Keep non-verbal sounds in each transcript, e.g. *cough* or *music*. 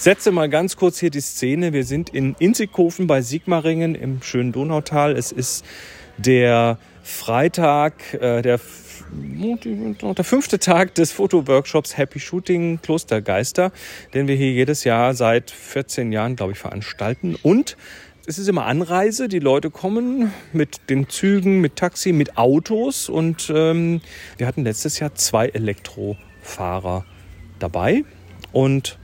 Ich setze mal ganz kurz hier die Szene. Wir sind in Inzighofen bei Sigmaringen im schönen Donautal. Es ist der Freitag, äh, der, der fünfte Tag des Fotoworkshops Happy Shooting Klostergeister, den wir hier jedes Jahr seit 14 Jahren, glaube ich, veranstalten. Und es ist immer Anreise. Die Leute kommen mit den Zügen, mit Taxi, mit Autos. Und ähm, wir hatten letztes Jahr zwei Elektrofahrer dabei. Und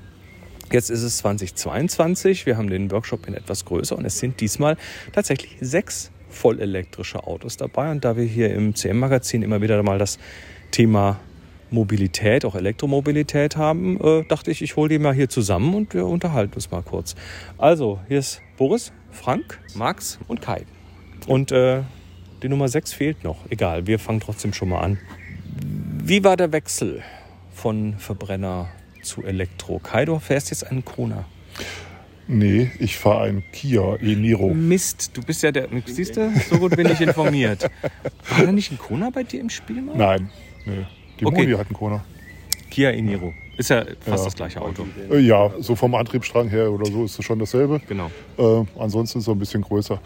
Jetzt ist es 2022. Wir haben den Workshop in etwas größer und es sind diesmal tatsächlich sechs vollelektrische Autos dabei. Und da wir hier im CM-Magazin immer wieder mal das Thema Mobilität, auch Elektromobilität haben, äh, dachte ich, ich hole die mal hier zusammen und wir unterhalten uns mal kurz. Also, hier ist Boris, Frank, Max und Kai. Und äh, die Nummer 6 fehlt noch. Egal, wir fangen trotzdem schon mal an. Wie war der Wechsel von Verbrenner zu Elektro. Kaido fährst jetzt einen Kona. Nee, ich fahre einen Kia e-Niro. Mist, du bist ja der. Siehst du, so gut bin ich informiert. *laughs* War da nicht ein Kona bei dir im Spiel mal? Nein, nee. Die okay. Moni hat einen Kona. Kia e-Niro. Ist ja fast ja. das gleiche Auto. Äh, ja, so vom Antriebsstrang her oder so ist es schon dasselbe. Genau. Äh, ansonsten ist es ein bisschen größer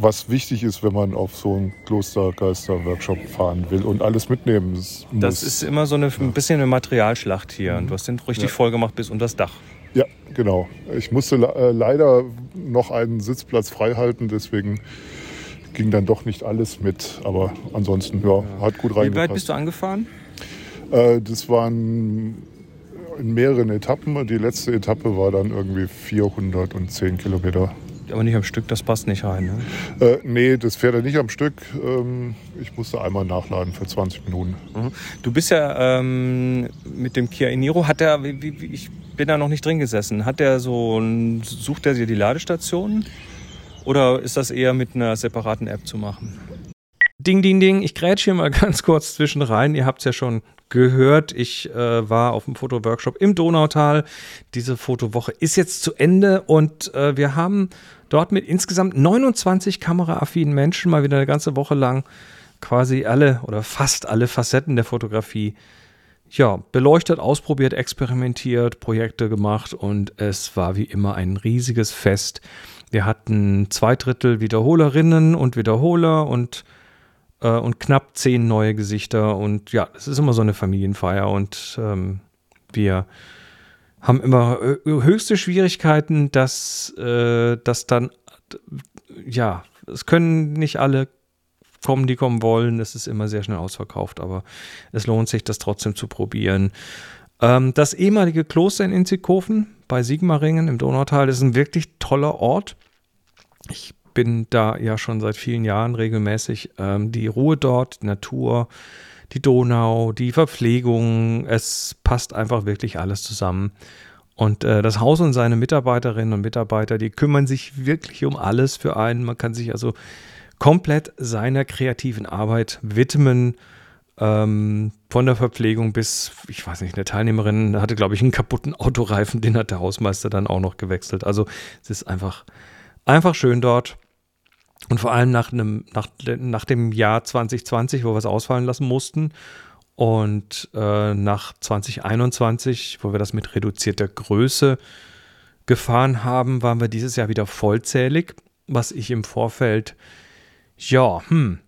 was wichtig ist, wenn man auf so einen Klostergeister-Workshop fahren will und alles mitnehmen muss. Das ist immer so eine, ein bisschen eine Materialschlacht hier. Und du hast den richtig ja. voll gemacht bis unter das Dach. Ja, genau. Ich musste äh, leider noch einen Sitzplatz frei halten, deswegen ging dann doch nicht alles mit. Aber ansonsten, ja, ja. hat gut reingepasst. Wie weit bist du angefahren? Äh, das waren in mehreren Etappen. Die letzte Etappe war dann irgendwie 410 Kilometer aber nicht am Stück, das passt nicht rein. Ne? Äh, nee, das fährt er nicht am Stück. Ähm, ich musste einmal nachladen für 20 Minuten. Mhm. Du bist ja ähm, mit dem Kia Eniro, hat der, wie, wie, ich bin da noch nicht drin gesessen, hat der so, sucht er dir die Ladestationen? Oder ist das eher mit einer separaten App zu machen? Ding, ding, ding. Ich grätsche hier mal *laughs* ganz kurz zwischen rein. Ihr habt es ja schon gehört. Ich äh, war auf dem Fotoworkshop im Donautal. Diese Fotowoche ist jetzt zu Ende und äh, wir haben dort mit insgesamt 29 kameraaffinen Menschen mal wieder eine ganze Woche lang quasi alle oder fast alle Facetten der Fotografie ja, beleuchtet, ausprobiert, experimentiert, Projekte gemacht und es war wie immer ein riesiges Fest. Wir hatten zwei Drittel Wiederholerinnen und Wiederholer und, äh, und knapp zehn neue Gesichter und ja, es ist immer so eine Familienfeier und ähm, wir haben immer äh, höchste Schwierigkeiten, dass, äh, dass dann, ja, es können nicht alle kommen, die kommen wollen. Es ist immer sehr schnell ausverkauft, aber es lohnt sich, das trotzdem zu probieren. Ähm, das ehemalige Kloster in Inzighofen bei Sigmaringen im Donautal ist ein wirklich toller Ort. Ich bin da ja schon seit vielen Jahren regelmäßig. Ähm, die Ruhe dort, die Natur, die Donau, die Verpflegung, es passt einfach wirklich alles zusammen. Und äh, das Haus und seine Mitarbeiterinnen und Mitarbeiter, die kümmern sich wirklich um alles für einen. Man kann sich also komplett seiner kreativen Arbeit widmen. Ähm, von der Verpflegung bis, ich weiß nicht, eine Teilnehmerin hatte, glaube ich, einen kaputten Autoreifen, den hat der Hausmeister dann auch noch gewechselt. Also es ist einfach, einfach schön dort. Und vor allem nach, einem, nach, nach dem Jahr 2020, wo wir es ausfallen lassen mussten, und äh, nach 2021, wo wir das mit reduzierter Größe gefahren haben, waren wir dieses Jahr wieder vollzählig, was ich im Vorfeld, ja, hm,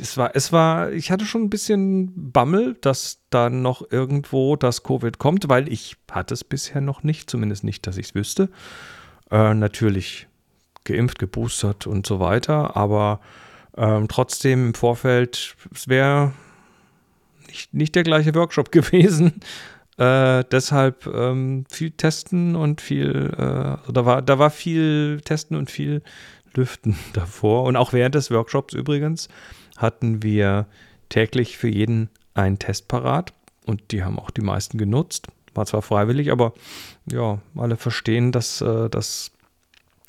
es war, es war, ich hatte schon ein bisschen Bammel, dass da noch irgendwo das Covid kommt, weil ich hatte es bisher noch nicht, zumindest nicht, dass ich es wüsste. Äh, natürlich geimpft, geboostert und so weiter. Aber ähm, trotzdem im Vorfeld, es wäre nicht, nicht der gleiche Workshop *laughs* gewesen. Äh, deshalb ähm, viel Testen und viel, äh, also da, war, da war viel Testen und viel Lüften *laughs* davor. Und auch während des Workshops übrigens hatten wir täglich für jeden einen Test parat und die haben auch die meisten genutzt. War zwar freiwillig, aber ja, alle verstehen, dass, äh, dass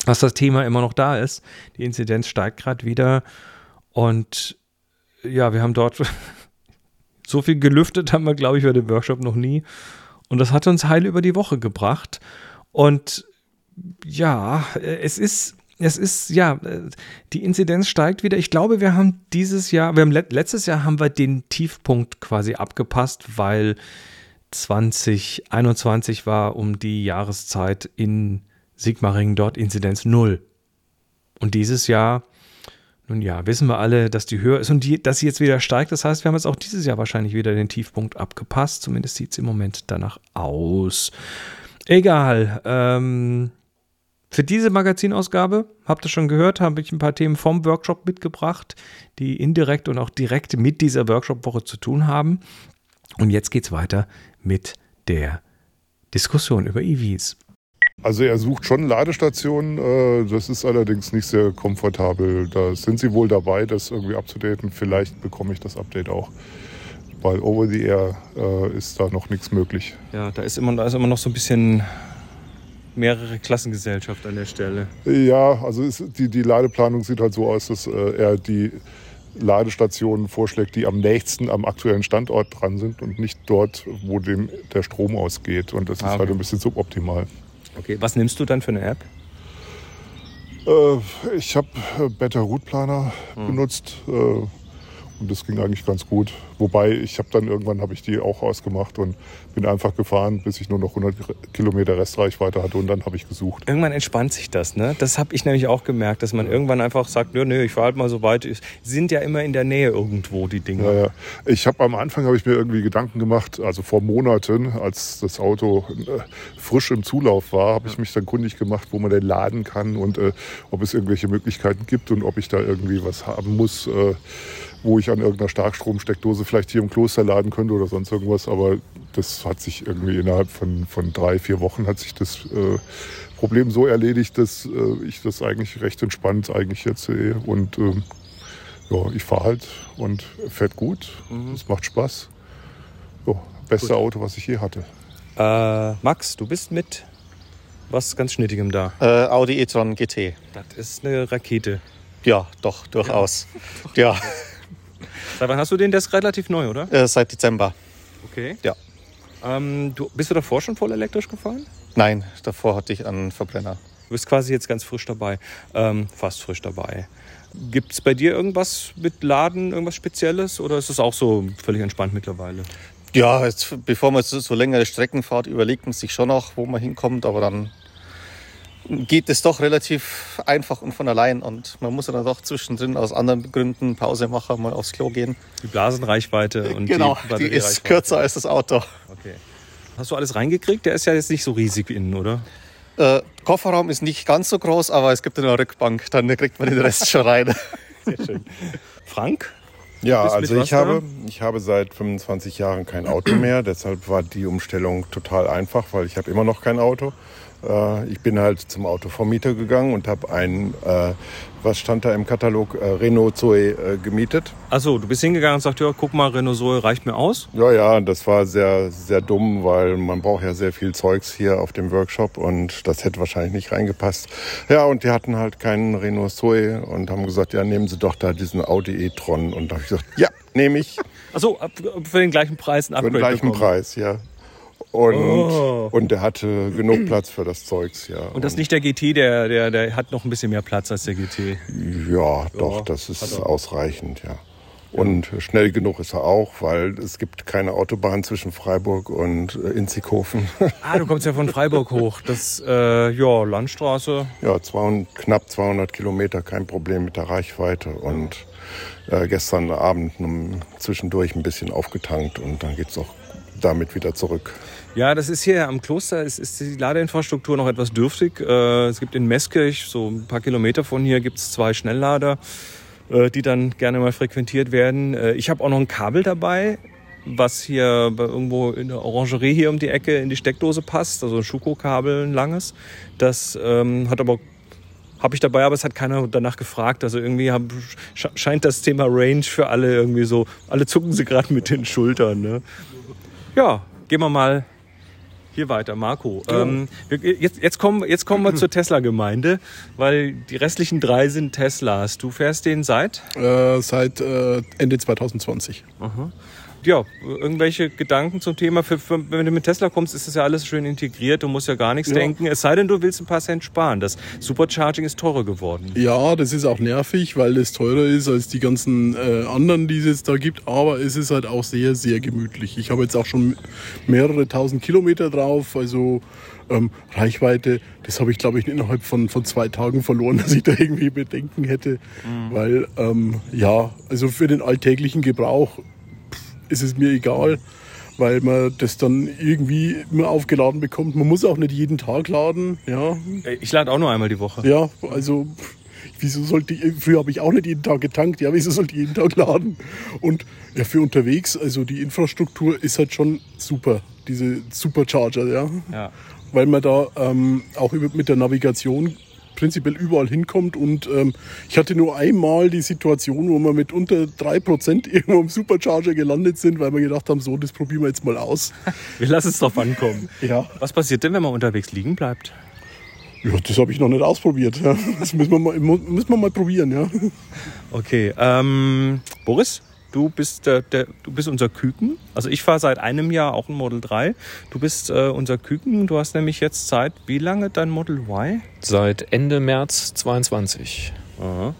dass das Thema immer noch da ist. Die Inzidenz steigt gerade wieder. Und ja, wir haben dort *laughs* so viel gelüftet, haben wir, glaube ich, bei dem Workshop noch nie. Und das hat uns heil über die Woche gebracht. Und ja, es ist, es ist, ja, die Inzidenz steigt wieder. Ich glaube, wir haben dieses Jahr, wir haben letztes Jahr haben wir den Tiefpunkt quasi abgepasst, weil 2021 war um die Jahreszeit in Sigmaringen dort Inzidenz null. Und dieses Jahr, nun ja, wissen wir alle, dass die höher ist und die, dass sie jetzt wieder steigt. Das heißt, wir haben jetzt auch dieses Jahr wahrscheinlich wieder den Tiefpunkt abgepasst. Zumindest sieht es im Moment danach aus. Egal. Ähm, für diese Magazinausgabe, habt ihr schon gehört, habe ich ein paar Themen vom Workshop mitgebracht, die indirekt und auch direkt mit dieser Workshop-Woche zu tun haben. Und jetzt geht es weiter mit der Diskussion über EVs. Also er sucht schon Ladestationen, äh, das ist allerdings nicht sehr komfortabel. Da sind sie wohl dabei, das irgendwie abzudaten. Vielleicht bekomme ich das Update auch. Weil over the air äh, ist da noch nichts möglich. Ja, da ist, immer, da ist immer noch so ein bisschen mehrere Klassengesellschaft an der Stelle. Ja, also ist, die, die Ladeplanung sieht halt so aus, dass äh, er die Ladestationen vorschlägt, die am nächsten am aktuellen Standort dran sind und nicht dort, wo dem der Strom ausgeht. Und das ist ah, halt okay. halt ein bisschen suboptimal. Okay, was nimmst du dann für eine App? Äh, ich habe äh, Better Route Planer hm. benutzt. Äh, und das ging eigentlich ganz gut. Wobei ich habe dann irgendwann habe ich die auch ausgemacht und bin einfach gefahren, bis ich nur noch 100 Kilometer Restreichweite hatte und dann habe ich gesucht. Irgendwann entspannt sich das, ne? Das habe ich nämlich auch gemerkt, dass man irgendwann einfach sagt, nö, nö, ich fahre halt mal so weit. Sie sind ja immer in der Nähe irgendwo die Dinge. Ja, ja. Ich habe am Anfang habe ich mir irgendwie Gedanken gemacht, also vor Monaten, als das Auto äh, frisch im Zulauf war, habe ich mich dann kundig gemacht, wo man den laden kann und äh, ob es irgendwelche Möglichkeiten gibt und ob ich da irgendwie was haben muss. Äh, wo ich an irgendeiner Starkstromsteckdose vielleicht hier im Kloster laden könnte oder sonst irgendwas. Aber das hat sich irgendwie innerhalb von, von drei, vier Wochen hat sich das äh, Problem so erledigt, dass äh, ich das eigentlich recht entspannt eigentlich jetzt sehe. Und ähm, ja, ich fahre halt und fährt gut. Mhm. Es macht Spaß. Ja, beste gut. Auto, was ich je hatte. Äh, Max, du bist mit was ganz Schnittigem da. Äh, Audi e-tron GT. Das ist eine Rakete. Ja, doch, durchaus. ja. ja. *laughs* Seit wann hast du den? Der ist relativ neu, oder? Äh, seit Dezember. Okay. Ja. Ähm, du, bist du davor schon voll elektrisch gefahren? Nein, davor hatte ich einen Verbrenner. Du bist quasi jetzt ganz frisch dabei. Ähm, fast frisch dabei. Gibt es bei dir irgendwas mit Laden, irgendwas Spezielles? Oder ist es auch so völlig entspannt mittlerweile? Ja, jetzt, bevor man so, so längere Strecken fährt, überlegt man sich schon noch, wo man hinkommt. Aber dann geht es doch relativ einfach und von allein. Und man muss dann doch zwischendrin aus anderen Gründen Pause machen, mal aufs Klo gehen. Die Blasenreichweite *laughs* und genau, die, die ist kürzer als das Auto. Okay. Hast du alles reingekriegt? Der ist ja jetzt nicht so riesig innen, oder? Äh, Kofferraum ist nicht ganz so groß, aber es gibt eine Rückbank, dann kriegt man den Rest schon rein. *laughs* Sehr schön. Frank? Ja, also ich habe, ich habe seit 25 Jahren kein Auto mehr, deshalb war die Umstellung total einfach, weil ich habe immer noch kein Auto. Äh, ich bin halt zum Autovermieter gegangen und habe ein, äh, was stand da im Katalog, äh, Renault Zoe äh, gemietet. Achso, du bist hingegangen und sagst, ja, guck mal, Renault Zoe reicht mir aus? Ja, ja, das war sehr, sehr dumm, weil man braucht ja sehr viel Zeugs hier auf dem Workshop und das hätte wahrscheinlich nicht reingepasst. Ja, und die hatten halt keinen Renault Zoe und haben gesagt, ja, nehmen Sie doch da diesen Audi e-tron. Und da habe ich gesagt, ja, nehme ich. Achso, für den gleichen Preis ein Upgrade Für den gleichen bekommen. Preis, ja. Und, oh. und der hatte genug Platz für das Zeugs, ja. Und das ist nicht der GT, der, der, der hat noch ein bisschen mehr Platz als der GT. Ja, doch, das ist ausreichend, ja. Und schnell genug ist er auch, weil es gibt keine Autobahn zwischen Freiburg und äh, Inzighofen. *laughs* Ah, du kommst ja von Freiburg hoch. Das, äh, ja, Landstraße. Ja, 200, knapp 200 Kilometer, kein Problem mit der Reichweite. Und äh, gestern Abend zwischendurch ein bisschen aufgetankt und dann geht es auch damit wieder zurück. Ja, das ist hier am Kloster, ist, ist die Ladeinfrastruktur noch etwas dürftig. Äh, es gibt in Meskirch, so ein paar Kilometer von hier, gibt es zwei Schnelllader, äh, die dann gerne mal frequentiert werden. Äh, ich habe auch noch ein Kabel dabei, was hier irgendwo in der Orangerie hier um die Ecke in die Steckdose passt, also ein Schuko-Kabel, ein langes. Das ähm, hat aber habe ich dabei, aber es hat keiner danach gefragt. Also irgendwie hab, scheint das Thema Range für alle irgendwie so, alle zucken sie gerade mit den Schultern. Ne? Ja, gehen wir mal hier weiter, Marco. Ähm, jetzt, jetzt, kommen, jetzt kommen wir zur *clears throat* Tesla-Gemeinde, weil die restlichen drei sind Teslas. Du fährst den seit? Äh, seit äh, Ende 2020. Aha. Ja, irgendwelche Gedanken zum Thema. Für, für, wenn du mit Tesla kommst, ist das ja alles schön integriert. Du musst ja gar nichts ja. denken. Es sei denn, du willst ein paar Cent sparen. Das Supercharging ist teurer geworden. Ja, das ist auch nervig, weil es teurer ist als die ganzen äh, anderen, die es jetzt da gibt. Aber es ist halt auch sehr, sehr gemütlich. Ich habe jetzt auch schon mehrere tausend Kilometer drauf. Also ähm, Reichweite, das habe ich, glaube ich, innerhalb von, von zwei Tagen verloren, *laughs* dass ich da irgendwie Bedenken hätte. Mhm. Weil, ähm, ja, also für den alltäglichen Gebrauch ist es mir egal, weil man das dann irgendwie immer aufgeladen bekommt. Man muss auch nicht jeden Tag laden. Ja. Ich lade auch nur einmal die Woche. Ja, also wieso sollte ich, früher habe ich auch nicht jeden Tag getankt, ja, wieso sollte ich jeden Tag laden? Und ja, für unterwegs, also die Infrastruktur ist halt schon super, diese Supercharger, ja. ja. Weil man da ähm, auch mit der Navigation prinzipiell überall hinkommt. Und ähm, ich hatte nur einmal die Situation, wo wir mit unter 3% *laughs* irgendwo im Supercharger gelandet sind, weil wir gedacht haben, so, das probieren wir jetzt mal aus. *laughs* wir lassen es drauf ankommen. ja. Was passiert denn, wenn man unterwegs liegen bleibt? Ja, das habe ich noch nicht ausprobiert. Das müssen wir mal, müssen wir mal probieren, ja. Okay. Ähm, Boris? Du bist, der, der, du bist unser Küken. Also ich fahre seit einem Jahr auch ein Model 3. Du bist äh, unser Küken. Du hast nämlich jetzt seit wie lange dein Model Y? Seit Ende März 22. Aha.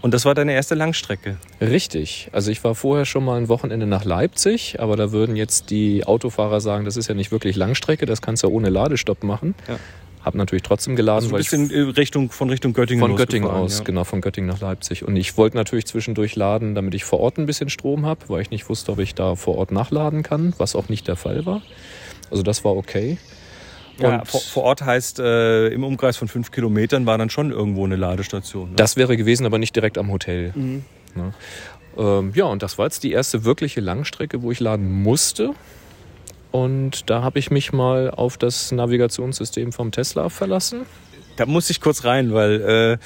Und das war deine erste Langstrecke? Richtig. Also ich war vorher schon mal ein Wochenende nach Leipzig, aber da würden jetzt die Autofahrer sagen, das ist ja nicht wirklich Langstrecke, das kannst du ja ohne Ladestopp machen. Ja. Habe natürlich trotzdem geladen. Also ein bisschen äh, Richtung, von Richtung Göttingen Von Göttingen aus, ja. genau, von Göttingen nach Leipzig. Und ich wollte natürlich zwischendurch laden, damit ich vor Ort ein bisschen Strom habe, weil ich nicht wusste, ob ich da vor Ort nachladen kann, was auch nicht der Fall war. Also das war okay. Ja, vor, vor, Ort heißt, äh, im Umkreis von fünf Kilometern war dann schon irgendwo eine Ladestation. Ne? Das wäre gewesen, aber nicht direkt am Hotel. Mhm. Ne? Ähm, ja, und das war jetzt die erste wirkliche Langstrecke, wo ich laden musste. Und da habe ich mich mal auf das Navigationssystem vom Tesla verlassen. Da muss ich kurz rein, weil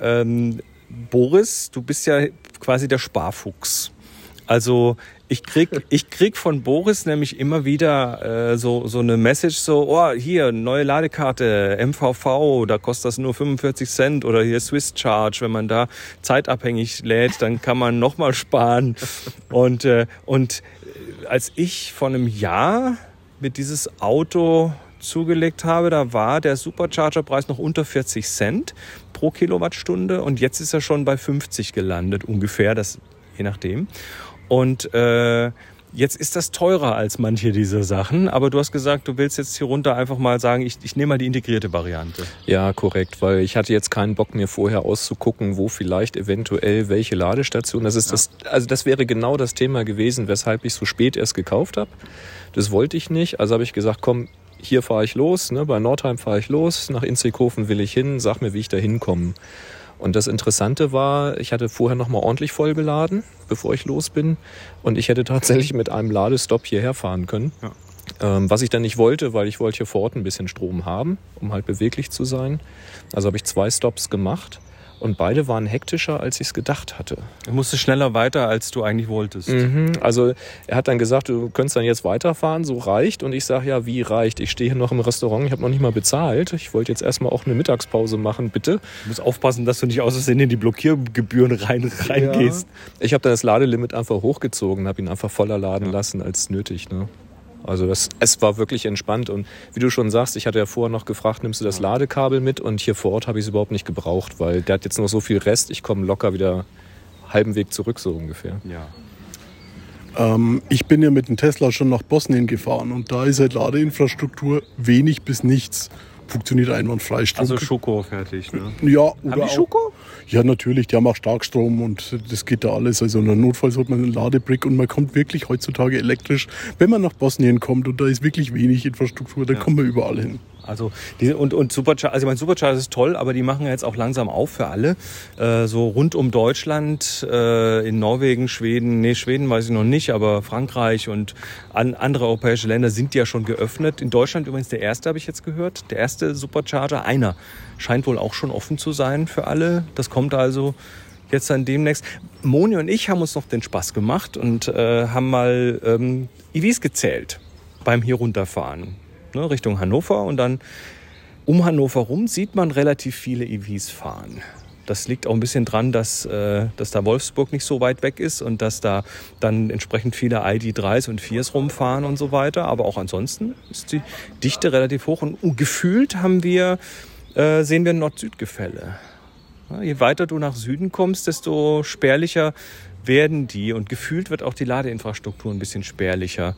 äh, ähm, Boris, du bist ja quasi der Sparfuchs. Also ich krieg, ich krieg von Boris nämlich immer wieder äh, so, so eine Message, so, oh, hier, neue Ladekarte, MVV, da kostet das nur 45 Cent oder hier Swiss Charge, wenn man da zeitabhängig lädt, dann kann man nochmal sparen. Und, äh, und als ich vor einem Jahr mit dieses Auto zugelegt habe, da war der Supercharger-Preis noch unter 40 Cent pro Kilowattstunde und jetzt ist er schon bei 50 gelandet, ungefähr, das je nachdem. Und äh, jetzt ist das teurer als manche dieser Sachen, aber du hast gesagt, du willst jetzt hier runter einfach mal sagen, ich, ich nehme mal die integrierte Variante. Ja, korrekt, weil ich hatte jetzt keinen Bock mir vorher auszugucken, wo vielleicht eventuell welche Ladestation. Das ist ja. das, also das wäre genau das Thema gewesen, weshalb ich so spät erst gekauft habe. Das wollte ich nicht. Also habe ich gesagt, komm, hier fahre ich los, ne, bei Nordheim fahre ich los, nach Inzighofen will ich hin, sag mir, wie ich da hinkomme. Und das Interessante war, ich hatte vorher nochmal ordentlich vollgeladen, bevor ich los bin. Und ich hätte tatsächlich mit einem Ladestopp hierher fahren können. Ja. Ähm, was ich dann nicht wollte, weil ich wollte hier vor Ort ein bisschen Strom haben, um halt beweglich zu sein. Also habe ich zwei Stops gemacht. Und beide waren hektischer, als ich es gedacht hatte. Du musstest schneller weiter, als du eigentlich wolltest. Mhm. Also er hat dann gesagt, du könntest dann jetzt weiterfahren, so reicht. Und ich sage, ja, wie reicht? Ich stehe hier noch im Restaurant, ich habe noch nicht mal bezahlt. Ich wollte jetzt erstmal auch eine Mittagspause machen, bitte. Du musst aufpassen, dass du nicht aus Versehen in die Blockiergebühren rein, reingehst. Ja. Ich habe dann das Ladelimit einfach hochgezogen, habe ihn einfach voller laden ja. lassen als nötig. Ne? Also das, es war wirklich entspannt. Und wie du schon sagst, ich hatte ja vorher noch gefragt, nimmst du das Ladekabel mit? Und hier vor Ort habe ich es überhaupt nicht gebraucht, weil der hat jetzt noch so viel Rest, ich komme locker wieder halben Weg zurück so ungefähr. Ja. Ähm, ich bin ja mit dem Tesla schon nach Bosnien gefahren und da ist halt Ladeinfrastruktur wenig bis nichts funktioniert einwandfrei. Strom also Schoko fertig, ne? Ja. Oder haben die Schoko? Ja, natürlich. Die haben auch Starkstrom und das geht da alles. Also in Notfalls hat man einen Ladebrick und man kommt wirklich heutzutage elektrisch. Wenn man nach Bosnien kommt und da ist wirklich wenig Infrastruktur, dann ja. kommt man überall hin. Also die, und, und Supercharger, also ich meine, Supercharger ist toll, aber die machen ja jetzt auch langsam auf für alle. Äh, so rund um Deutschland, äh, in Norwegen, Schweden, nee, Schweden weiß ich noch nicht, aber Frankreich und an, andere europäische Länder sind ja schon geöffnet. In Deutschland übrigens der erste, habe ich jetzt gehört. Der erste Supercharger, einer, scheint wohl auch schon offen zu sein für alle. Das kommt also jetzt dann demnächst. Moni und ich haben uns noch den Spaß gemacht und äh, haben mal ähm, EVs gezählt beim hier runterfahren ne, Richtung Hannover und dann um Hannover rum sieht man relativ viele EVs fahren. Das liegt auch ein bisschen dran, dass, äh, dass da Wolfsburg nicht so weit weg ist und dass da dann entsprechend viele ID3s und 4s rumfahren und so weiter. Aber auch ansonsten ist die Dichte relativ hoch und, und gefühlt haben wir, äh, sehen wir ein Nord-Süd-Gefälle. Ja, je weiter du nach Süden kommst, desto spärlicher werden die und gefühlt wird auch die Ladeinfrastruktur ein bisschen spärlicher.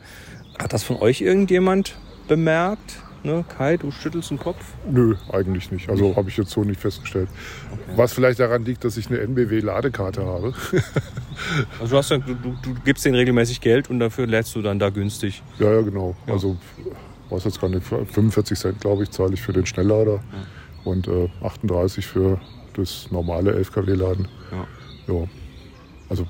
Hat das von euch irgendjemand bemerkt? Ne? Kai, du schüttelst den Kopf? Nö, eigentlich nicht. Also habe ich jetzt so nicht festgestellt. Okay. Was vielleicht daran liegt, dass ich eine NBW-Ladekarte habe. *laughs* also du, hast, du, du, du gibst denen regelmäßig Geld und dafür lädst du dann da günstig. Ja, ja, genau. Ja. Also weiß jetzt gar nicht, 45 Cent, glaube ich, zahle ich für den Schnelllader ja. und äh, 38 für das normale 11 kW-Laden. Ja. ja. Also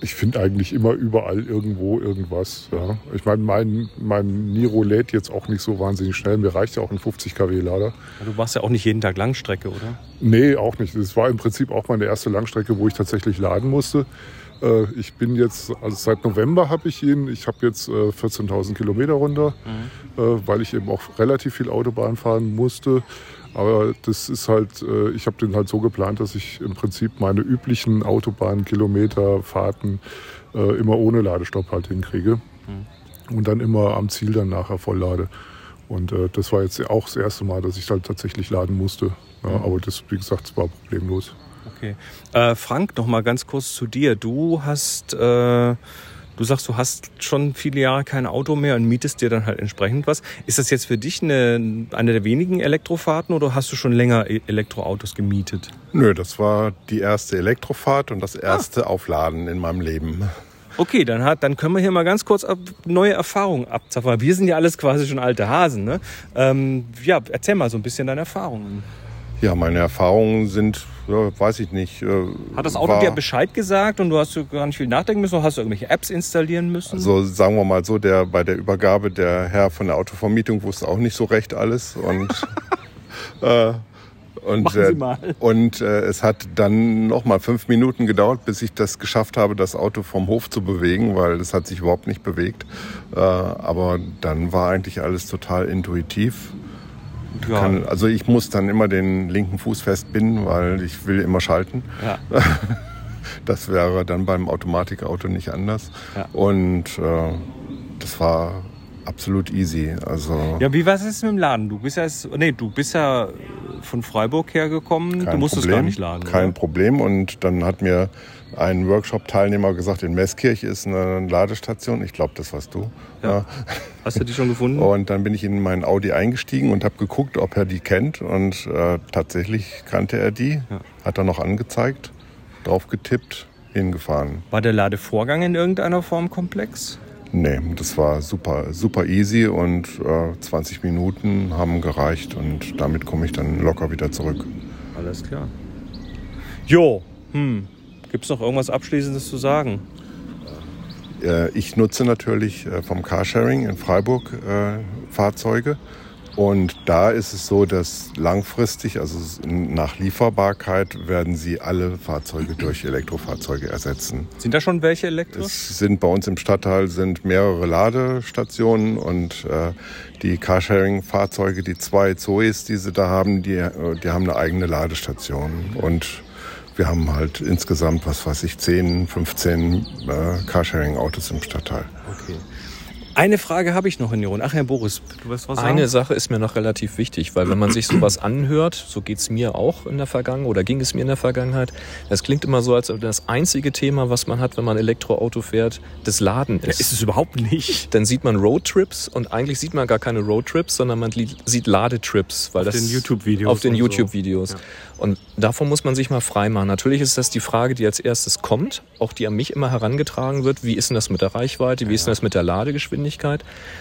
ich finde eigentlich immer überall irgendwo irgendwas. Ja. Ich meine, mein, mein Niro lädt jetzt auch nicht so wahnsinnig schnell. Mir reicht ja auch ein 50 kW Lader. Du machst ja auch nicht jeden Tag Langstrecke, oder? Nee, auch nicht. Das war im Prinzip auch meine erste Langstrecke, wo ich tatsächlich laden musste. Äh, ich bin jetzt, also seit November habe ich ihn. Ich habe jetzt 14.000 äh, Kilometer runter, mhm. Äh, weil ich eben auch relativ viel Autobahn fahren musste. Aber das ist halt, äh, ich habe den halt so geplant, dass ich im Prinzip meine üblichen Autobahnkilometerfahrten äh, immer ohne Ladestopp halt hinkriege. Mhm. Und dann immer am Ziel dann nachher volllade. Und äh, das war jetzt auch das erste Mal, dass ich halt tatsächlich laden musste. Ja, mhm. Aber das, wie gesagt, war problemlos. Okay. Äh, Frank, noch mal ganz kurz zu dir. Du hast äh, Du sagst, du hast schon viele Jahre kein Auto mehr und mietest dir dann halt entsprechend was. Ist das jetzt für dich eine, eine der wenigen Elektrofahrten oder hast du schon länger e-, Elektroautos gemietet? Nö, das war die erste Elektrofahrt und das erste ah. Aufladen in meinem Leben. Okay, dann, hat, dann können wir hier mal ganz kurz neue Erfahrungen abzapfen. Wir sind ja alles quasi schon alte Hasen. Ne? Ähm, ja, erzähl mal so ein bisschen deine Erfahrungen. Ja, meine Erfahrungen sind, ja, weiß ich nicht. Äh, Hat das Auto dir Bescheid gesagt und du hast gar nicht viel nachdenken müssen oder hast du irgendwelche Apps installieren müssen? Also sagen wir mal so, der bei der Übergabe der Herr von der Autovermietung wusste auch nicht so recht alles und *laughs* äh, und, äh, und äh, es hat dann noch mal fünf Minuten gedauert, bis ich das geschafft habe, das Auto vom Hof zu bewegen, weil es hat sich überhaupt nicht bewegt. Äh, aber dann war eigentlich alles total intuitiv. Ja. Kann, also ich muss dann immer den linken Fuß festbinden, weil ich will immer schalten. Ja. *laughs* Das wäre dann beim Automatikauto nicht anders. Ja. Und äh, das war absolut easy. Also ja, wie war es mit dem Laden? Du bist ja, nee, du bist ja von Freiburg hergekommen. Du musstest Problem, gar nicht laden. Kein oder? Problem. Und dann hat mir ein Workshop-Teilnehmer gesagt, in Meßkirch ist eine Ladestation. Ich glaube, das warst du. Ja. Hast du die schon gefunden? Und dann bin ich in meinen Audi eingestiegen und habe geguckt, ob er die kennt. Und äh, tatsächlich kannte er die. Ja. Hat er noch angezeigt, drauf getippt, hingefahren. War der Ladevorgang in irgendeiner Form komplex? Nee, das war super, super easy und äh, 20 Minuten haben gereicht und damit komme ich dann locker wieder zurück. Alles klar. Jo, hm, Gibt es noch irgendwas Abschließendes zu sagen? Äh, ich nutze natürlich äh, vom Carsharing in Freiburg äh, Fahrzeuge. Und da ist es so, dass langfristig, also nach Lieferbarkeit, werden sie alle Fahrzeuge durch Elektrofahrzeuge ersetzen. Sind da schon welche elektrisch? Es sind bei uns im Stadtteil sind mehrere Ladestationen und äh, die Carsharing-Fahrzeuge, die zwei Zoes, die sie da haben, die, die haben eine eigene Ladestation. Und wir haben halt insgesamt, was weiß ich, 10, 15 äh, Carsharing-Autos im Stadtteil. Okay. Eine Frage habe ich noch in Ach, Herr Boris, du wirst was sagen? Eine Sache ist mir noch relativ wichtig, weil wenn man sich sowas anhört, so geht es mir auch in der Vergangenheit oder ging es mir in der Vergangenheit, das klingt immer so, als ob das einzige Thema, was man hat, wenn man Elektroauto fährt, das Laden ist. Ja, ist es überhaupt nicht. Dann sieht man Roadtrips und eigentlich sieht man gar keine Roadtrips, sondern man sieht Ladetrips. Weil auf das, den YouTube-Videos. Auf den YouTube-Videos. So. Ja. Und davon muss man sich mal freimachen. Natürlich ist das die Frage, die als erstes kommt, auch die an mich immer herangetragen wird. Wie ist denn das mit der Reichweite? Wie ist denn das mit der Ladegeschwindigkeit?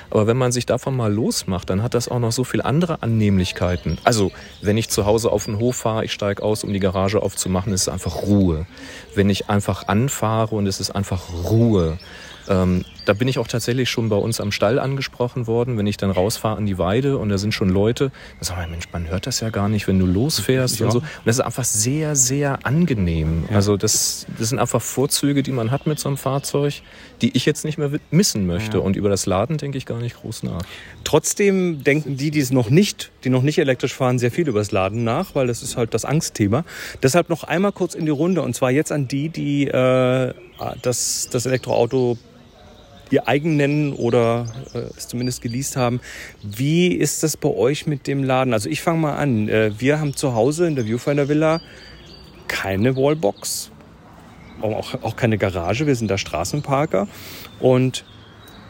Aber wenn man sich davon mal losmacht, dann hat das auch noch so viel andere Annehmlichkeiten. Also, wenn ich zu Hause auf den Hof fahre, ich steige aus, um die Garage aufzumachen, ist es einfach Ruhe. Wenn ich einfach anfahre und es ist einfach Ruhe. Ähm, da bin ich auch tatsächlich schon bei uns am Stall angesprochen worden, wenn ich dann rausfahre an die Weide und da sind schon Leute, da sagen wir, Mensch, man hört das ja gar nicht, wenn du losfährst ja. und so. Und das ist einfach sehr, sehr angenehm. Ja. Also das, das sind einfach Vorzüge, die man hat mit so einem Fahrzeug, die ich jetzt nicht mehr missen möchte. Ja. Und über das Laden denke ich gar nicht groß nach. Trotzdem denken die, die es noch nicht, die noch nicht elektrisch fahren, sehr viel über das Laden nach, weil das ist halt das Angstthema. Deshalb noch einmal kurz in die Runde und zwar jetzt an die, die äh, das, das Elektroauto ihr eigen nennen oder äh, es zumindest geleast haben. Wie ist das bei euch mit dem Laden? Also ich fange mal an. Äh, wir haben zu Hause in der Viewfinder Villa keine Wallbox, auch, auch keine Garage. Wir sind da Straßenparker und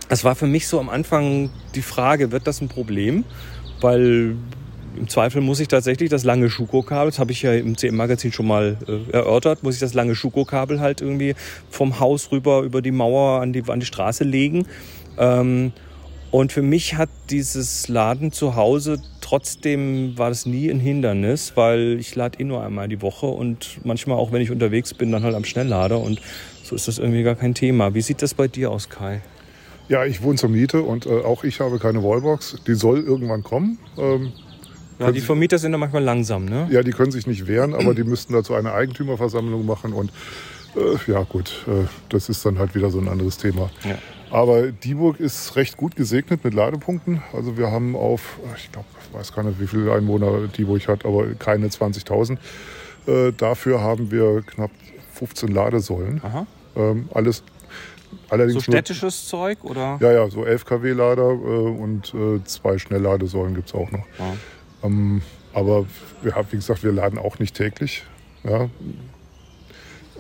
es war für mich so am Anfang die Frage, wird das ein Problem? Weil im Zweifel muss ich tatsächlich das lange Schuko-Kabel, das habe ich ja im CM-Magazin schon mal äh, erörtert, muss ich das lange Schuko-Kabel halt irgendwie vom Haus rüber über die Mauer an die, an die Straße legen. Ähm, und für mich hat dieses Laden zu Hause trotzdem war das nie ein Hindernis, weil ich lade eh nur einmal die Woche und manchmal auch wenn ich unterwegs bin, dann halt am Schnelllader und so ist das irgendwie gar kein Thema. Wie sieht das bei dir aus, Kai? Ja, ich wohne zur Miete und äh, auch ich habe keine Wallbox. Die soll irgendwann kommen. Ähm, ja, die Vermieter sind da manchmal langsam, ne? Ja, die können sich nicht wehren, aber die müssten dazu eine Eigentümerversammlung machen und äh, ja gut, äh, das ist dann halt wieder so ein anderes Thema. Ja. Aber Dieburg ist recht gut gesegnet mit Ladepunkten. Also wir haben auf, ich glaube, ich weiß gar nicht, wie viele Einwohner Dieburg hat, aber keine 20.000. Äh, dafür haben wir knapp 15 Ladesäulen. Ähm, alles Allerdings so städtisches nur, Zeug oder? Ja, ja, so 11 kW-Lader äh, und äh, zwei Schnellladesäulen gibt es auch noch. Ja. Ähm, aber wir haben, wie gesagt, wir laden auch nicht täglich. Ja.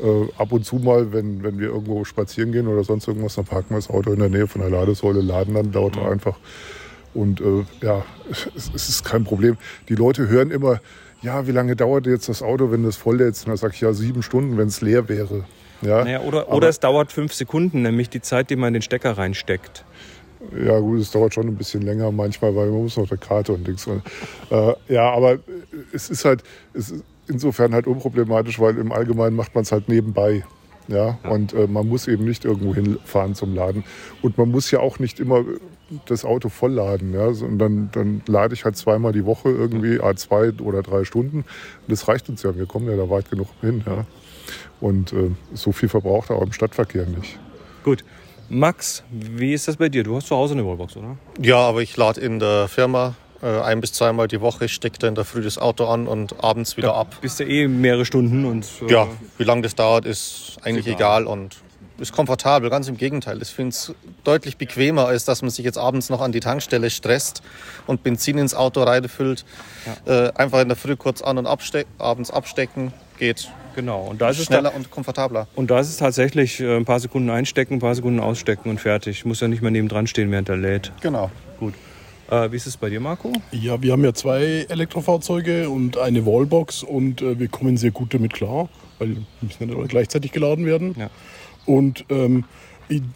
Äh, ab und zu mal, wenn, wenn wir irgendwo spazieren gehen oder sonst irgendwas, dann parken wir das Auto in der Nähe von der Ladesäule, laden dann dort ja. einfach. Und äh, ja, es, es, ist kein Problem. Die Leute hören immer, ja, wie lange dauert jetzt das Auto, wenn das voll lädt? Und da sage ich ja sieben Stunden, wenn es leer wäre. Ja, naja, oder, oder es dauert fünf Sekunden, nämlich die Zeit, die man in den Stecker reinsteckt. Ja, gut, es dauert schon ein bisschen länger manchmal, weil man muss noch eine Karte und Dings. Äh, ja, aber es ist halt es ist insofern halt unproblematisch, weil im Allgemeinen macht man es halt nebenbei. Ja, ja. und äh, man muss eben nicht irgendwo hinfahren zum Laden. Und man muss ja auch nicht immer das Auto vollladen. Ja, und dann, dann lade ich halt zweimal die Woche irgendwie, a zwei oder drei Stunden. Das reicht uns ja, wir kommen ja da weit genug hin. Ja. Und äh, so viel verbraucht er auch im Stadtverkehr nicht. Gut. Max, wie ist das bei dir? Du hast zu Hause eine Wallbox, oder? Ja, aber ich lade in der Firma äh, ein bis zweimal die Woche, stecke dann in der Früh das Auto an und abends wieder da ab. Bist du eh mehrere Stunden und. Äh, ja, wie lange das dauert, ist eigentlich egal. egal und ist komfortabel, ganz im Gegenteil. Ich finde es deutlich bequemer, als dass man sich jetzt abends noch an die Tankstelle stresst und Benzin ins Auto reinfüllt. Ja. Äh, einfach in der Früh kurz an und abste abends abstecken, geht. Genau. Und da ist schneller es und komfortabler. Und da ist es tatsächlich äh, ein paar Sekunden einstecken, ein paar Sekunden ausstecken und fertig. Muss ja nicht mehr nebendran stehen, während er lädt. Genau. Gut. Äh, wie ist es bei dir, Marco? Ja, wir haben ja zwei Elektrofahrzeuge und eine Wallbox und äh, wir kommen sehr gut damit klar, weil müssen ja gleichzeitig geladen werden. Ja. Und ähm,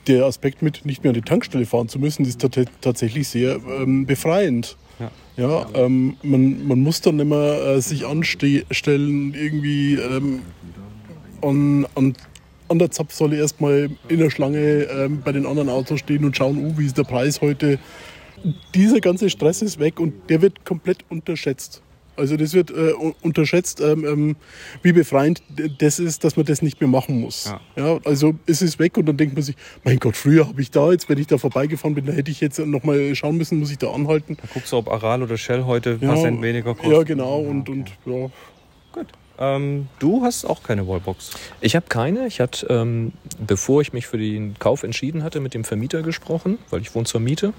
der Aspekt mit nicht mehr an die Tankstelle fahren zu müssen, ist tatsächlich sehr ähm, befreiend. Ja. Ähm, man, man muss dann immer äh, sich anstellen, irgendwie ähm, an, an, an der Zapfsäule erstmal in der Schlange ähm, bei den anderen Autos stehen und schauen, uh, wie ist der Preis heute. Dieser ganze Stress ist weg und der wird komplett unterschätzt. Also das wird äh, unterschätzt, ähm, ähm, wie befreiend das ist, dass man das nicht mehr machen muss. Ja. ja. also es ist weg und dann denkt man sich, mein Gott, früher habe ich da jetzt, wenn ich da vorbeigefahren bin, da hätte ich jetzt noch mal schauen müssen, muss ich da anhalten. Da guckst du, ob Aral oder Shell heute ein ja, paar Cent weniger kostet. Ja, genau. Und, okay. und ja. Gut. Ähm, du hast auch keine Wallbox. Ich habe keine. Ich hatte, ähm, bevor ich mich für den Kauf entschieden hatte, mit dem Vermieter gesprochen, weil ich wohne zur Miete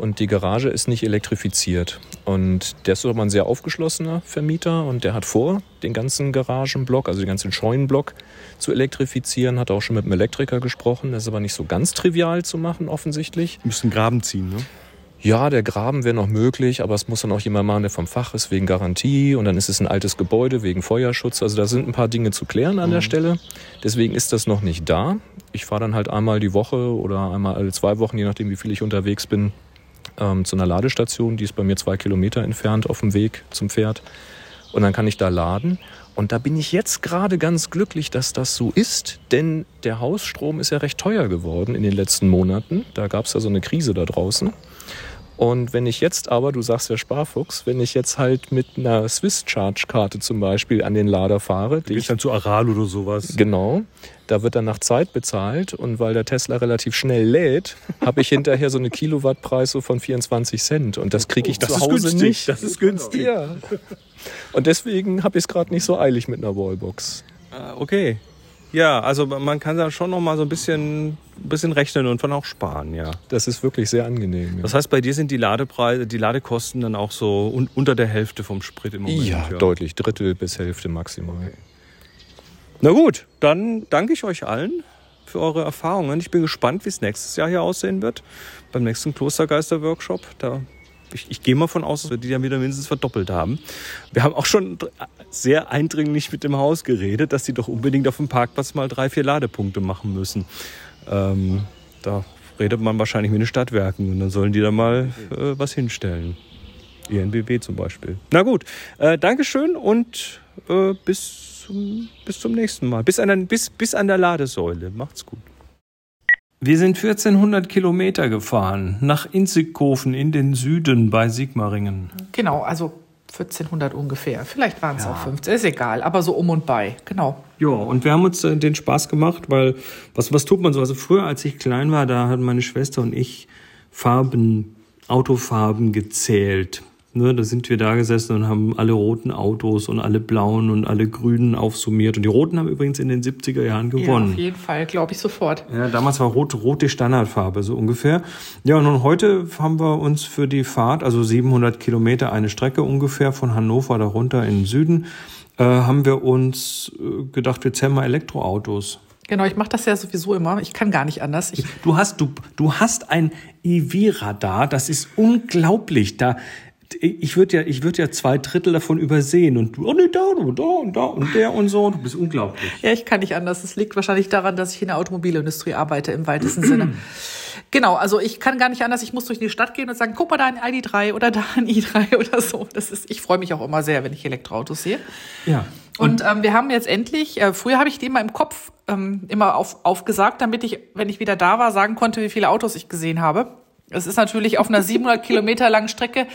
und die Garage ist nicht elektrifiziert. Und der ist aber ein sehr aufgeschlossener Vermieter und der hat vor, den ganzen Garagenblock, also den ganzen Scheunenblock zu elektrifizieren. Hat auch schon mit einem Elektriker gesprochen. Das ist aber nicht so ganz trivial zu machen, offensichtlich. Müssen Graben ziehen, ne? Ja, der Graben wäre noch möglich, aber es muss dann auch jemand machen, der vom Fach ist, wegen Garantie. Und dann ist es ein altes Gebäude, wegen Feuerschutz. Also da sind ein paar Dinge zu klären an mhm. der Stelle. Deswegen ist das noch nicht da. Ich fahre dann halt einmal die Woche oder einmal alle zwei Wochen, je nachdem, wie viel ich unterwegs bin, ähm, zu einer Ladestation, die ist bei mir zwei Kilometer entfernt auf dem Weg zum Pferd. und dann kann ich da laden. Und da bin ich jetzt gerade ganz glücklich, dass das so ist, denn der Hausstrom ist ja recht teuer geworden in den letzten Monaten. Da gab es ja so eine Krise da draußen. Und wenn ich jetzt aber, du sagst ja Sparfuchs, wenn ich jetzt halt mit einer Swiss Charge Karte zum Beispiel an den Lader fahre, die ich dann zu Aral oder sowas. Genau, da wird dann nach Zeit bezahlt und weil der Tesla relativ schnell lädt, *laughs* habe ich hinterher so eine Kilowattpreis so von 24 Cent und das kriege ich das zu Hause günstig. nicht. Das ist günstig. Ja. Und deswegen habe ich es gerade nicht so eilig mit einer Wallbox. Ah, Okay. Ja, also man kann da schon noch mal so ein bisschen, bisschen rechnen und von auch sparen, ja. Das ist wirklich sehr angenehm. Ja. Das heißt, bei dir sind die Ladepreise, die Ladekosten dann auch so un unter der Hälfte vom Sprit im Moment. ja, deutlich, Drittel bis Hälfte maximal. Na gut, dann danke ich euch allen für eure Erfahrungen. Ich bin gespannt, wie es nächstes Jahr hier aussehen wird. Beim nächsten Klostergeister-Workshop. Da, ich, ich gehe mal von aus, dass wir die dann wieder mindestens verdoppelt haben. Wir haben auch schon sehr eindringlich mit dem Haus geredet, dass die doch unbedingt auf dem Parkplatz mal drei, vier Ladepunkte machen müssen. Ähm, da redet man wahrscheinlich mit den Stadtwerken und dann sollen die da mal äh, was hinstellen. INBW zum Beispiel. Na gut, äh, Dankeschön und äh, bis, zum, bis zum nächsten Mal. Bis an, bis, bis an der Ladesäule. Macht's gut. Wir sind 1400 Kilometer gefahren nach Inzigkofen in den Süden bei Sigmaringen. Genau, also 1400 ungefähr. Vielleicht waren es auch 15, ist egal, aber so um und bei. Genau. Ja, und wir haben uns äh, den Spaß gemacht, weil was, was tut man so? Also früher, als ich klein war, da hatten meine Schwester und ich Farben, Autofarben gezählt. Ne, da sind wir da gesessen und haben alle roten Autos und alle blauen und alle grünen aufsummiert. Und die roten haben übrigens in den 70er Jahren Ja, gewonnen. auf jeden Fall, glaube ich sofort. Ja, damals war rot, rot die Standardfarbe, so ungefähr. Ja, und nun heute haben wir uns für die Fahrt, also 700 Kilometer eine Strecke ungefähr von Hannover da runter in den Süden, äh, haben wir uns äh, gedacht, wir zählen mal Elektroautos. Genau, ich mache das ja sowieso immer. Ich kann gar nicht anders. Ich, Du hast, du, du hast ein EV-Radar, das ist unglaublich. Da, ich würde ja, ich würde ja zwei Drittel davon übersehen und du, oh nee, da und da und da und der und so. Du bist unglaublich. ja, ich kann nicht anders. Das liegt wahrscheinlich daran, dass ich in der Automobilindustrie arbeite im weitesten Sinne. *clears throat* Genau, also ich kann gar nicht anders. Ich muss durch die Stadt gehen und sagen, guck mal da ein ID3 oder da ein i3 *laughs* oder so. Das ist, ich freue mich auch immer sehr, wenn ich Elektroautos sehe. Ja. Und ähm, wir haben jetzt endlich, äh, früher habe ich die immer im Kopf ähm, immer auf, aufgesagt, damit ich, wenn ich wieder da war, sagen konnte, wie viele Autos ich gesehen habe. Es ist natürlich auf einer 700 Kilometer langen Strecke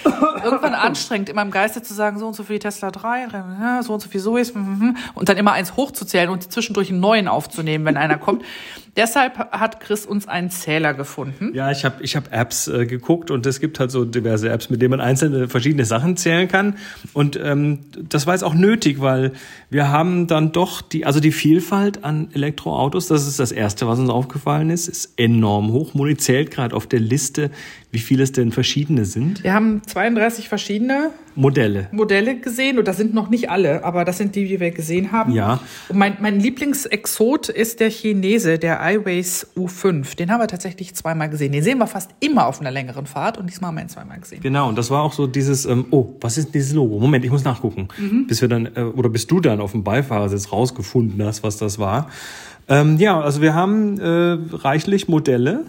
irgendwann *laughs* anstrengend, in meinem Geiste zu sagen, so und so viel Tesla 3, ja, so und so viel Zoes, mhm, und dann immer eins hochzuzählen und zwischendurch einen neuen aufzunehmen, wenn einer kommt. *laughs* Deshalb hat Chris uns einen Zähler gefunden. Ja, ich habe ich hab Apps äh, geguckt und es gibt halt so diverse Apps, mit denen man einzelne verschiedene Sachen zählen kann. Und ähm, das war jetzt auch nötig, weil wir haben dann doch die, also die Vielfalt an Elektroautos, das ist das Erste, was uns aufgefallen ist, ist enorm hoch. Moni zählt gerade auf der Liste, wie viele es denn verschiedene sind. Wir haben 32 verschiedene Modelle. Modelle gesehen und das sind noch nicht alle, aber das sind die, die wir gesehen haben. Ja. Und mein, mein Lieblingsexot ist der Chinese, der iWays U5. Den haben wir tatsächlich zweimal gesehen. Den sehen wir fast immer auf einer längeren Fahrt und diesmal haben wir ihn zweimal gesehen. Genau, und das war auch so dieses, ähm, oh, was ist dieses Logo? Moment, ich muss nachgucken. Bis wir dann, äh, oder bis du dann auf dem Beifahrersitz rausgefunden hast, was das war. Ähm, ja, also wir haben äh, reichlich Modelle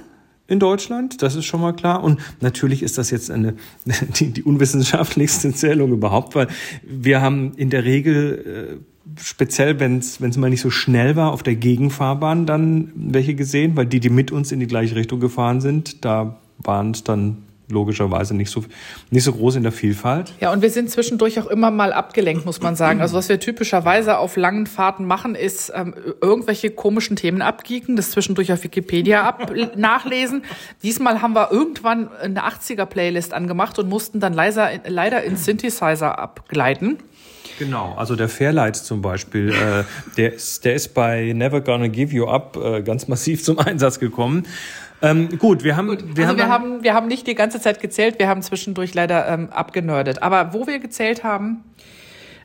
in Deutschland, das ist schon mal klar. Und natürlich ist das jetzt eine *laughs* die, die unwissenschaftlichste Zählung überhaupt, weil wir haben in der Regel äh, speziell, wenn es mal nicht so schnell war, auf der Gegenfahrbahn dann welche gesehen, weil die, die mit uns in die gleiche Richtung gefahren sind, da waren es dann logischerweise nicht so, nicht so groß in der Vielfalt. Ja, und wir sind zwischendurch auch immer mal abgelenkt, muss man sagen. Also was wir typischerweise auf langen Fahrten machen, ist ähm, irgendwelche komischen Themen abgeeken, das zwischendurch auf Wikipedia ab *laughs* nachlesen. Diesmal haben wir irgendwann eine 80er-Playlist angemacht und mussten dann leiser, leider in Synthesizer abgleiten. Genau, also der Fairlight zum Beispiel, äh, der, ist, der ist bei Never Gonna Give You Up äh, ganz massiv zum Einsatz gekommen. Ähm, gut, wir haben, wir also haben, wir haben, wir haben nicht die ganze Zeit gezählt, wir haben zwischendurch leider ähm, abgenördet. Aber wo wir gezählt haben,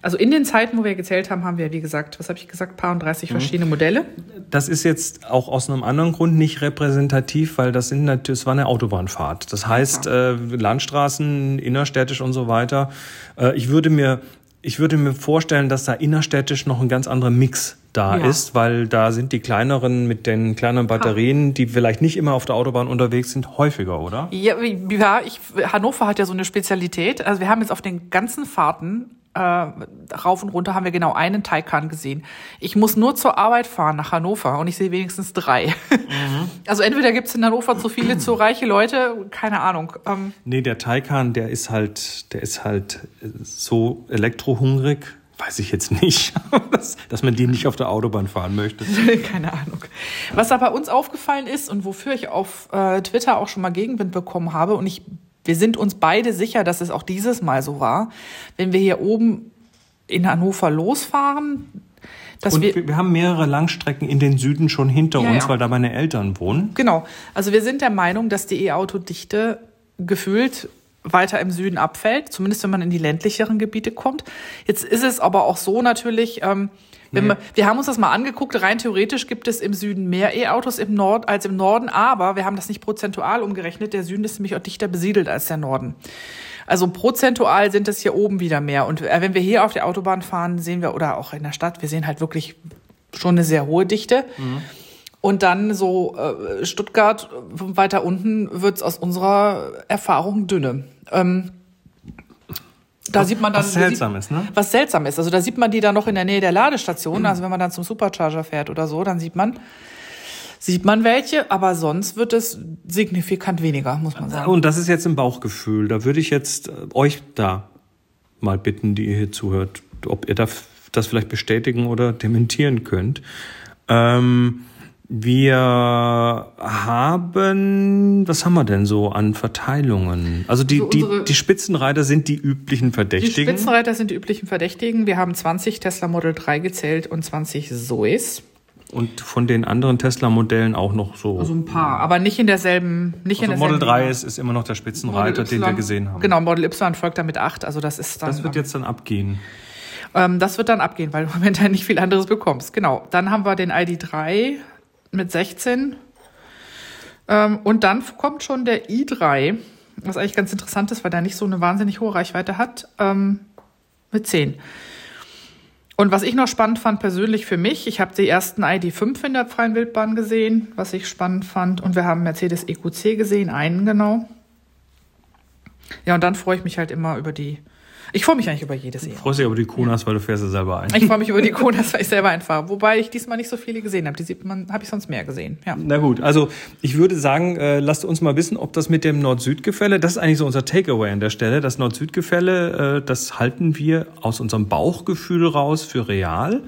also in den Zeiten, wo wir gezählt haben, haben wir, wie gesagt, was habe ich gesagt, paar und 30 verschiedene Modelle. das ist jetzt auch aus einem anderen Grund nicht repräsentativ, weil das sind natürlich, es war eine Autobahnfahrt. Das heißt, äh, Landstraßen, innerstädtisch und so weiter. Äh, ich würde mir, ich würde mir vorstellen, dass da innerstädtisch noch ein ganz anderer Mix da Ja. ist, weil da sind die kleineren mit den kleineren Batterien, die vielleicht nicht immer auf der Autobahn unterwegs sind, häufiger, oder? Ja, ich, Hannover hat ja so eine Spezialität. Also wir haben jetzt auf den ganzen Fahrten äh, rauf und runter haben wir genau einen Taycan gesehen. Ich muss nur zur Arbeit fahren nach Hannover und ich sehe wenigstens drei. Mhm. *laughs* Also entweder gibt es in Hannover zu viele, zu reiche Leute, keine Ahnung. Ähm, nee, der Taycan, der ist halt, der ist halt so elektrohungrig, weiß ich jetzt nicht, *laughs* dass, dass man die nicht auf der Autobahn fahren möchte. *laughs* Keine Ahnung. Was da bei uns aufgefallen ist und wofür ich auf äh, Twitter auch schon mal Gegenwind bekommen habe und ich wir sind uns beide sicher, dass es auch dieses Mal so war. Wenn wir hier oben in Hannover losfahren, dass und wir, wir haben mehrere Langstrecken in den Süden schon hinter ja, uns, ja. weil da meine Eltern wohnen. Genau. Also wir sind der Meinung, dass die E-Auto-Dichte gefühlt weiter im Süden abfällt, zumindest wenn man in die ländlicheren Gebiete kommt. Jetzt ist es aber auch so natürlich, ähm, wenn wir, wir haben uns das mal angeguckt, rein theoretisch gibt es im Süden mehr E-Autos im Nord als im Norden, aber wir haben das nicht prozentual umgerechnet. Der Süden ist nämlich auch dichter besiedelt als der Norden. Also prozentual sind es hier oben wieder mehr. Und äh, wenn wir hier auf der Autobahn fahren, sehen wir, oder auch in der Stadt, wir sehen halt wirklich schon eine sehr hohe Dichte. Mhm. Und dann so äh, Stuttgart weiter unten wird's aus unserer Erfahrung dünne. Ähm, da was, sieht man dann, was seltsam ist, ne? Was seltsam ist. Also da sieht man die dann noch in der Nähe der Ladestation. Mhm. Also wenn man dann zum Supercharger fährt oder so, dann sieht man, sieht man welche, aber sonst wird es signifikant weniger, muss man sagen. Und das ist jetzt ein Bauchgefühl. Da würde ich jetzt äh, euch da mal bitten, die ihr hier zuhört, ob ihr das vielleicht bestätigen oder dementieren könnt. Ähm, wir haben, was haben wir denn so an Verteilungen? Also die, also die, die Spitzenreiter sind die üblichen Verdächtigen. Die Spitzenreiter sind die üblichen Verdächtigen. Wir haben 20 Tesla Model 3 gezählt und 20 Zoes. Und von den anderen Tesla-Modellen auch noch so. Also ein paar, aber nicht in derselben. Nicht also in derselben Model 3 ist, ist immer noch der Spitzenreiter, den wir gesehen haben. Genau, Model Y folgt dann mit 8. Also das ist dann. Das wird jetzt dann abgehen. Ähm, das wird dann abgehen, weil du momentan nicht viel anderes bekommst. Genau. Dann haben wir den ID3 mit 16. Ähm, und dann kommt schon der i3, was eigentlich ganz interessant ist, weil der nicht so eine wahnsinnig hohe Reichweite hat, ähm, mit 10. Und was ich noch spannend fand persönlich für mich, ich habe die ersten ID5 in der freien Wildbahn gesehen, was ich spannend fand. Und wir haben Mercedes EQC gesehen, einen genau. Ja, und dann freue ich mich halt immer über die ich freue mich eigentlich über jedes E. Freust dich über die Konas, ja. weil du fährst ja selber ein. Ich freue mich über die *laughs* Konas, weil ich selber einfahre. Wobei ich diesmal nicht so viele gesehen habe. Die sieht man, habe ich sonst mehr gesehen. Ja. Na gut, also ich würde sagen, äh, lasst uns mal wissen, ob das mit dem Nord-Süd-Gefälle, das ist eigentlich so unser Takeaway an der Stelle. Das Nord-Süd-Gefälle, äh, das halten wir aus unserem Bauchgefühl raus für real.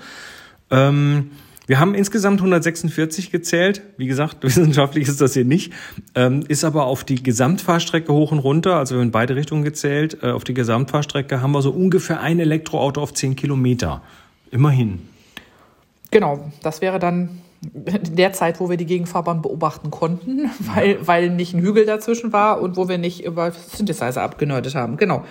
Ähm, wir haben insgesamt 146 gezählt. Wie gesagt, *laughs* wissenschaftlich ist das hier nicht. Ähm, ist aber auf die Gesamtfahrstrecke hoch und runter, also wir haben in beide Richtungen gezählt. Äh, auf die Gesamtfahrstrecke haben wir so ungefähr ein Elektroauto auf 10 Kilometer. Immerhin. Genau, das wäre dann in der Zeit, wo wir die Gegenfahrbahn beobachten konnten, *laughs* weil, weil nicht ein Hügel dazwischen war und wo wir nicht über Synthesizer abgenördet haben. Genau.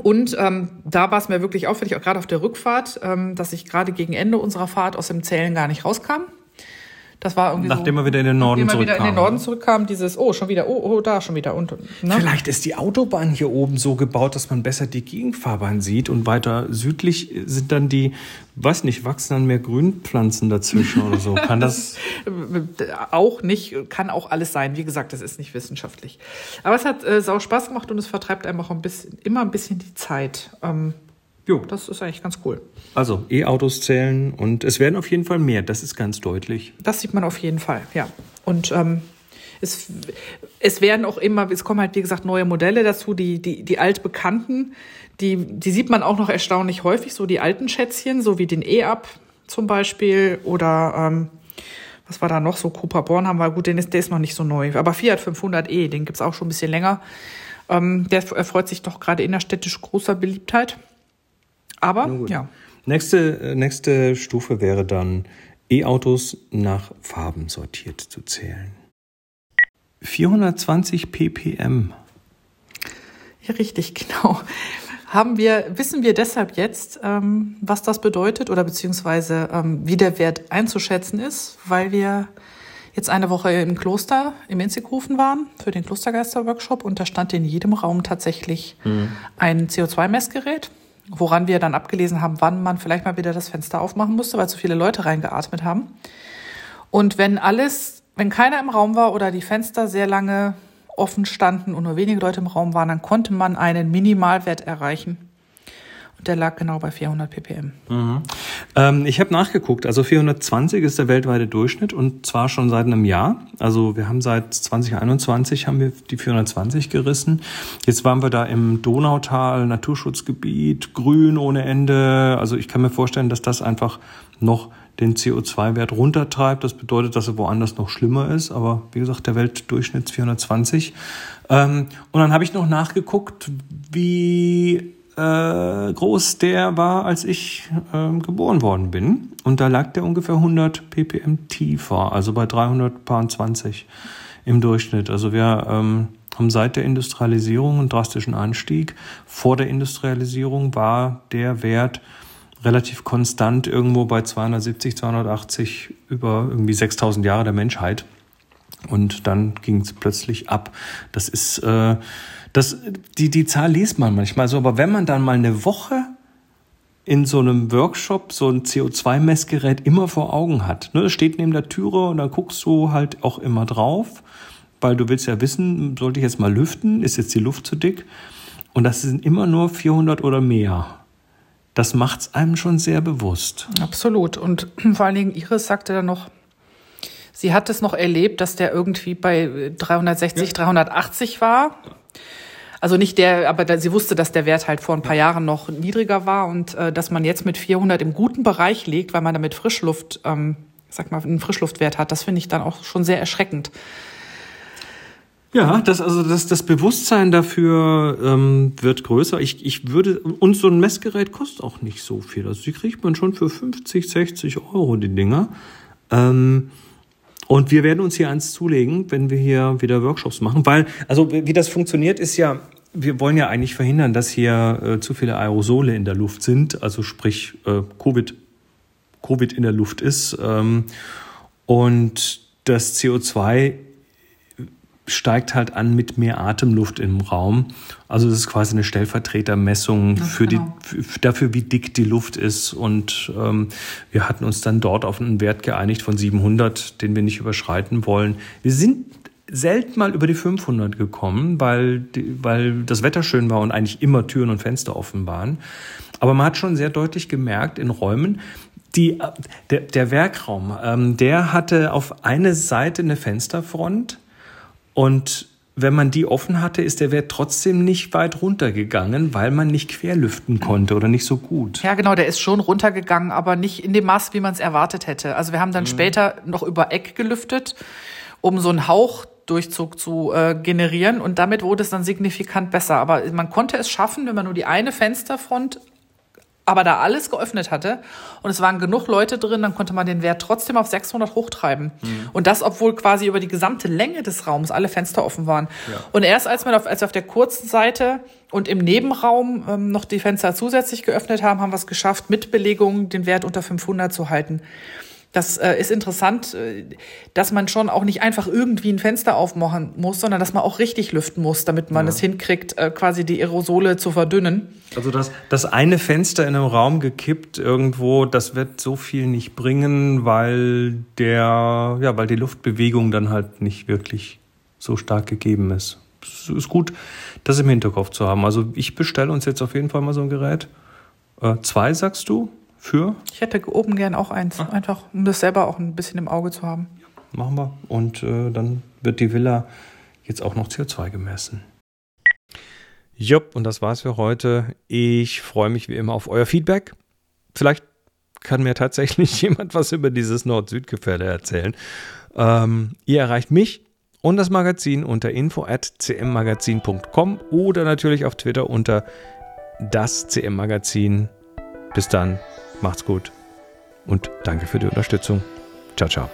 Und ähm, da war es mir wirklich auffällig, auch gerade auf der Rückfahrt, ähm, dass ich gerade gegen Ende unserer Fahrt aus dem Zählen gar nicht rauskam. Das war irgendwie Nachdem so, er wieder in den Norden zurückkam. Nachdem er wieder in den Norden zurückkam, dieses, oh, schon wieder, oh, oh, da, schon wieder. Und, ne? Vielleicht ist die Autobahn hier oben so gebaut, dass man besser die Gegenfahrbahn sieht und weiter südlich sind dann die, weiß nicht, wachsen dann mehr Grünpflanzen dazwischen oder so. Kann das? *laughs* auch nicht, kann auch alles sein. Wie gesagt, das ist nicht wissenschaftlich. Aber es hat äh, sau Spaß gemacht und es vertreibt einfach ein bisschen, immer ein bisschen die Zeit. Ähm, Jo. Das ist eigentlich ganz cool. Also E-Autos zählen und es werden auf jeden Fall mehr, das ist ganz deutlich. Das sieht man auf jeden Fall, ja. Und ähm, es, es werden auch immer, es kommen halt wie gesagt neue Modelle dazu, die, die, die altbekannten, die, die sieht man auch noch erstaunlich häufig, so die alten Schätzchen, so wie den E-Up zum Beispiel oder ähm, was war da noch so, Cooper Born haben wir, gut, den ist, der ist noch nicht so neu, aber Fiat 500e, den gibt's auch schon ein bisschen länger. Ähm, der erfreut sich doch gerade innerstädtisch großer Beliebtheit. Aber ja. Nächste, äh, nächste Stufe wäre dann E-Autos nach Farben sortiert zu zählen. 420 ppm. Ja, richtig, *laughs* genau. Haben wir, wissen wir deshalb jetzt, ähm, was das bedeutet oder beziehungsweise ähm, wie der Wert einzuschätzen ist, weil wir jetzt eine Woche im Kloster im Inzighofen waren für den Klostergeister-Workshop und da stand in jedem Raum tatsächlich mhm. ein CO2-Messgerät woran wir dann abgelesen haben, wann man vielleicht mal wieder das Fenster aufmachen musste, weil zu viele Leute reingeatmet haben. Und wenn alles, wenn keiner im Raum war oder die Fenster sehr lange offen standen und nur wenige Leute im Raum waren, dann konnte man einen Minimalwert erreichen. Der lag genau bei 400 ppm. Mhm. Ähm, ich habe nachgeguckt. Also 420 ist der weltweite Durchschnitt und zwar schon seit einem Jahr. Also wir haben seit 2021 haben wir die 420 gerissen. Jetzt waren wir da im Donautal, Naturschutzgebiet, grün ohne Ende. Also ich kann mir vorstellen, dass das einfach noch den CO2-Wert runtertreibt. Das bedeutet, dass er woanders noch schlimmer ist. Aber wie gesagt, der Weltdurchschnitt 420. Ähm, und dann habe ich noch nachgeguckt, wie äh, groß der war, als ich äh, geboren worden bin. Und da lag der ungefähr 100 ppm tiefer, also bei 320 im Durchschnitt. Also wir ähm, haben seit der Industrialisierung einen drastischen Anstieg. Vor der Industrialisierung war der Wert relativ konstant irgendwo bei 270, 280 über irgendwie 6000 Jahre der Menschheit. Und dann ging es plötzlich ab. Das ist äh, das, die, die Zahl liest man manchmal so, aber wenn man dann mal eine Woche in so einem Workshop so ein CO2-Messgerät immer vor Augen hat. Ne, das steht neben der Türe und dann guckst du halt auch immer drauf, weil du willst ja wissen, sollte ich jetzt mal lüften, ist jetzt die Luft zu dick? Und das sind immer nur 400 oder mehr. Das macht's einem schon sehr bewusst. Absolut. Und vor allen Dingen Iris sagte dann noch, sie hat es noch erlebt, dass der irgendwie bei 360, ja. 380 war. Also nicht der, aber da, sie wusste, dass der Wert halt vor ein paar Jahren noch niedriger war und äh, dass man jetzt mit 400 im guten Bereich liegt, weil man damit Frischluft, ähm, sag mal, einen Frischluftwert hat. Das finde ich dann auch schon sehr erschreckend. Ja, das, also das, das Bewusstsein dafür ähm, wird größer. Ich, ich würde, und so ein Messgerät kostet auch nicht so viel. Also die kriegt man schon für 50, 60 Euro, die Dinger. Ähm, und wir werden uns hier eins zulegen, wenn wir hier wieder Workshops machen, weil, also wie das funktioniert, ist ja, wir wollen ja eigentlich verhindern, dass hier äh, zu viele Aerosole in der Luft sind, also sprich äh, Covid, Covid in der Luft ist. Ähm, und das CO2 steigt halt an mit mehr Atemluft im Raum. Also das ist quasi eine Stellvertretermessung für genau. die, für, dafür, wie dick die Luft ist. Und ähm, wir hatten uns dann dort auf einen Wert geeinigt von 700, den wir nicht überschreiten wollen. Wir sind selten mal über die 500 gekommen, weil, die, weil das Wetter schön war und eigentlich immer Türen und Fenster offen waren. Aber man hat schon sehr deutlich gemerkt in Räumen, die, der, der Werkraum, ähm, der hatte auf eine Seite eine Fensterfront und wenn man die offen hatte, ist der Wert trotzdem nicht weit runtergegangen, weil man nicht querlüften konnte oder nicht so gut. Ja, genau, der ist schon runtergegangen, aber nicht in dem Maß, wie man es erwartet hätte. Also wir haben dann mhm. später noch über Eck gelüftet, um so einen Hauchdurchzug zu äh, generieren und damit wurde es dann signifikant besser. Aber man konnte es schaffen, wenn man nur die eine Fensterfront aber da alles geöffnet hatte und es waren genug Leute drin, dann konnte man den Wert trotzdem auf 600 hochtreiben. Mhm. Und das, obwohl quasi über die gesamte Länge des Raums alle Fenster offen waren. Ja. Und erst als man auf, als auf der kurzen Seite und im Nebenraum ähm, noch die Fenster zusätzlich geöffnet haben, haben wir es geschafft, mit Belegung den Wert unter 500 zu halten. Das äh, ist interessant, äh, dass man schon auch nicht einfach irgendwie ein Fenster aufmachen muss, sondern dass man auch richtig lüften muss, damit man ja. es hinkriegt, äh, quasi die Aerosole zu verdünnen. Also das, das eine Fenster in einem Raum gekippt irgendwo, das wird so viel nicht bringen, weil der, ja, weil die Luftbewegung dann halt nicht wirklich so stark gegeben ist. Es ist gut, das im Hinterkopf zu haben. Also ich bestelle uns jetzt auf jeden Fall mal so ein Gerät. Äh, zwei sagst du? Für? Ich hätte oben gern auch eins, ah. einfach um das selber auch ein bisschen im Auge zu haben. machen wir. Und äh, dann wird die Villa jetzt auch noch CO2 gemessen. Jupp, und das war's für heute. Ich freue mich wie immer auf euer Feedback. Vielleicht kann mir tatsächlich *laughs* jemand was über dieses Nord-Süd-Gefälle erzählen. Ähm, ihr erreicht mich und das Magazin unter info@cmmagazin.com oder natürlich auf Twitter unter das CM Magazin. Bis dann. Macht's gut und danke für die Unterstützung. Ciao, ciao.